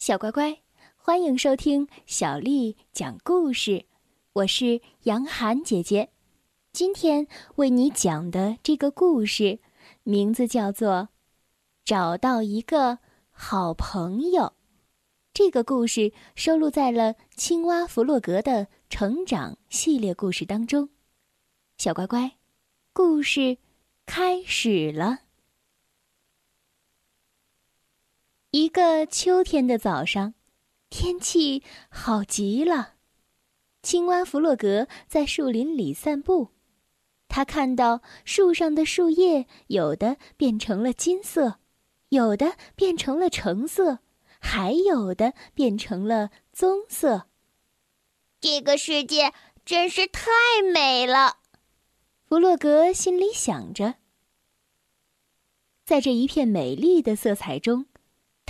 小乖乖，欢迎收听小丽讲故事。我是杨涵姐姐，今天为你讲的这个故事，名字叫做《找到一个好朋友》。这个故事收录在了青蛙弗洛格的成长系列故事当中。小乖乖，故事开始了。一个秋天的早上，天气好极了。青蛙弗洛格在树林里散步，他看到树上的树叶有的变成了金色，有的变成了橙色，还有的变成了棕色。这个世界真是太美了，弗洛格心里想着。在这一片美丽的色彩中。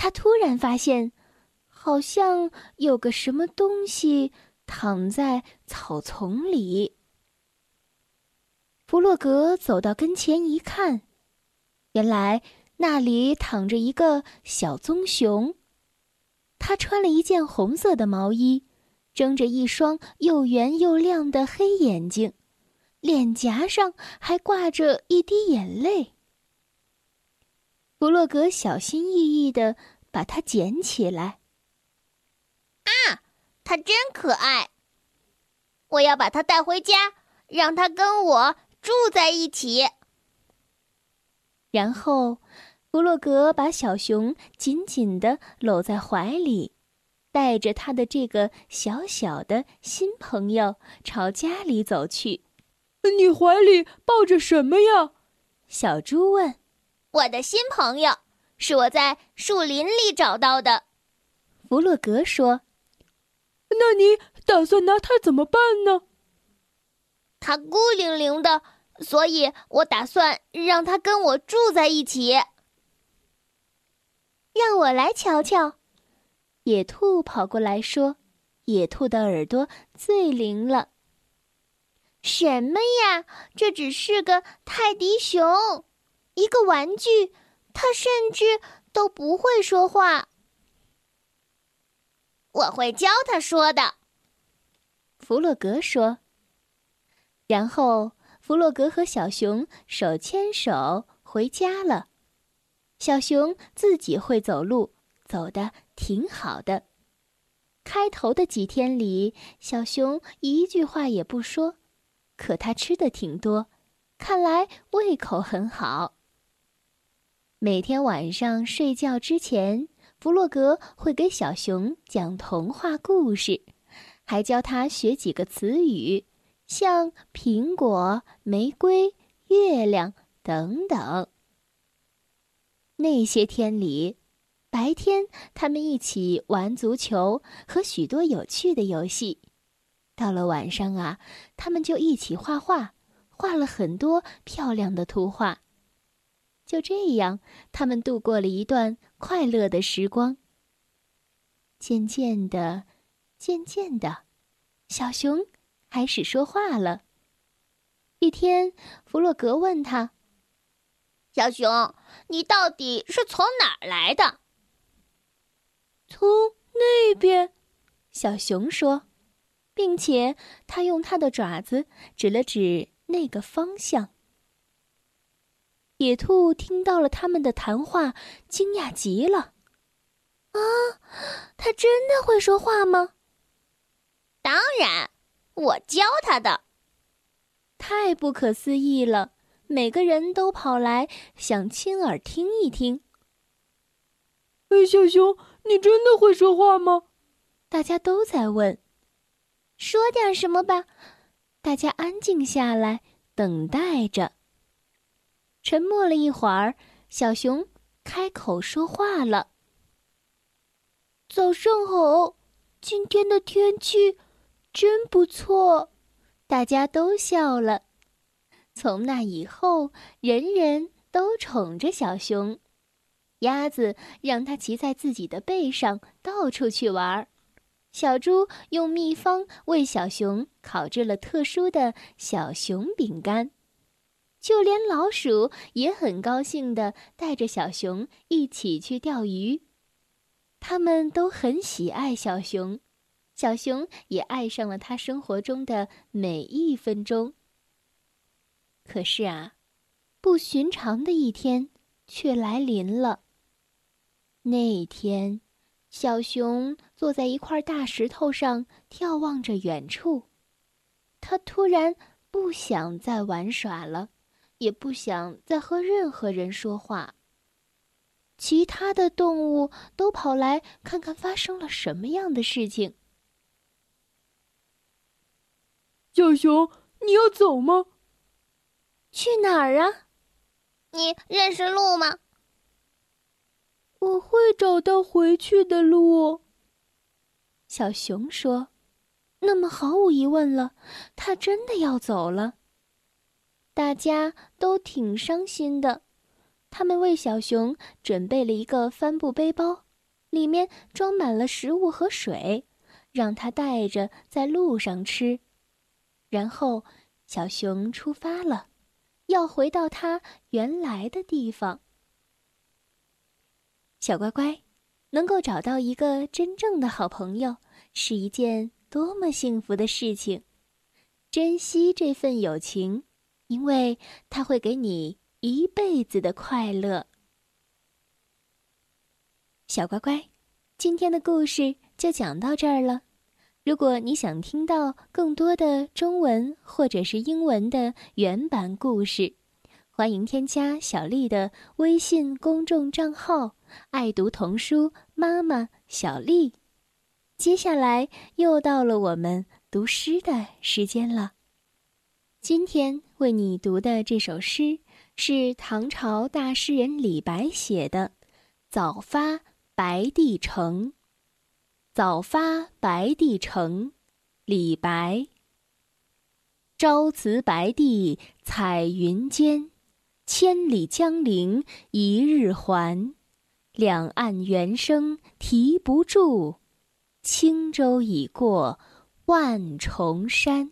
他突然发现，好像有个什么东西躺在草丛里。弗洛格走到跟前一看，原来那里躺着一个小棕熊。他穿了一件红色的毛衣，睁着一双又圆又亮的黑眼睛，脸颊上还挂着一滴眼泪。弗洛格小心翼翼的把它捡起来。啊，它真可爱！我要把它带回家，让它跟我住在一起。然后，弗洛格把小熊紧紧的搂在怀里，带着他的这个小小的新朋友朝家里走去。你怀里抱着什么呀？小猪问。我的新朋友是我在树林里找到的，弗洛格说：“那你打算拿它怎么办呢？”它孤零零的，所以我打算让它跟我住在一起。让我来瞧瞧，野兔跑过来说：“野兔的耳朵最灵了。”什么呀？这只是个泰迪熊。一个玩具，它甚至都不会说话。我会教它说的，弗洛格说。然后，弗洛格和小熊手牵手回家了。小熊自己会走路，走的挺好的。开头的几天里，小熊一句话也不说，可它吃的挺多，看来胃口很好。每天晚上睡觉之前，弗洛格会给小熊讲童话故事，还教他学几个词语，像苹果、玫瑰、月亮等等。那些天里，白天他们一起玩足球和许多有趣的游戏；到了晚上啊，他们就一起画画，画了很多漂亮的图画。就这样，他们度过了一段快乐的时光。渐渐的，渐渐的，小熊开始说话了。一天，弗洛格问他：“小熊，你到底是从哪儿来的？”“从那边。”小熊说，并且他用他的爪子指了指那个方向。野兔听到了他们的谈话，惊讶极了。啊，他真的会说话吗？当然，我教他的。太不可思议了！每个人都跑来想亲耳听一听。哎，小熊，你真的会说话吗？大家都在问。说点什么吧。大家安静下来，等待着。沉默了一会儿，小熊开口说话了：“早上好，今天的天气真不错。”大家都笑了。从那以后，人人都宠着小熊。鸭子让它骑在自己的背上到处去玩儿。小猪用秘方为小熊烤制了特殊的小熊饼干。就连老鼠也很高兴的带着小熊一起去钓鱼。他们都很喜爱小熊，小熊也爱上了他生活中的每一分钟。可是啊，不寻常的一天却来临了。那一天，小熊坐在一块大石头上，眺望着远处。他突然不想再玩耍了，也不想再和任何人说话。其他的动物都跑来看看发生了什么样的事情。小熊，你要走吗？去哪儿啊？你认识路吗？我会找到回去的路。小熊说：“那么毫无疑问了，他真的要走了。”大家都挺伤心的。他们为小熊准备了一个帆布背包，里面装满了食物和水，让他带着在路上吃。然后，小熊出发了，要回到他原来的地方。小乖乖，能够找到一个真正的好朋友，是一件多么幸福的事情！珍惜这份友情，因为它会给你。一辈子的快乐，小乖乖，今天的故事就讲到这儿了。如果你想听到更多的中文或者是英文的原版故事，欢迎添加小丽的微信公众账号“爱读童书妈妈小丽”。接下来又到了我们读诗的时间了。今天为你读的这首诗。是唐朝大诗人李白写的《早发白帝城》。早发白帝城，李白。朝辞白帝彩云间，千里江陵一日还。两岸猿声啼不住，轻舟已过万重山。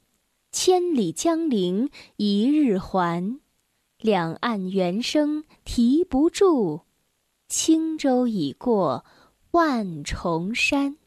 千里江陵一日还，两岸猿声啼不住，轻舟已过万重山。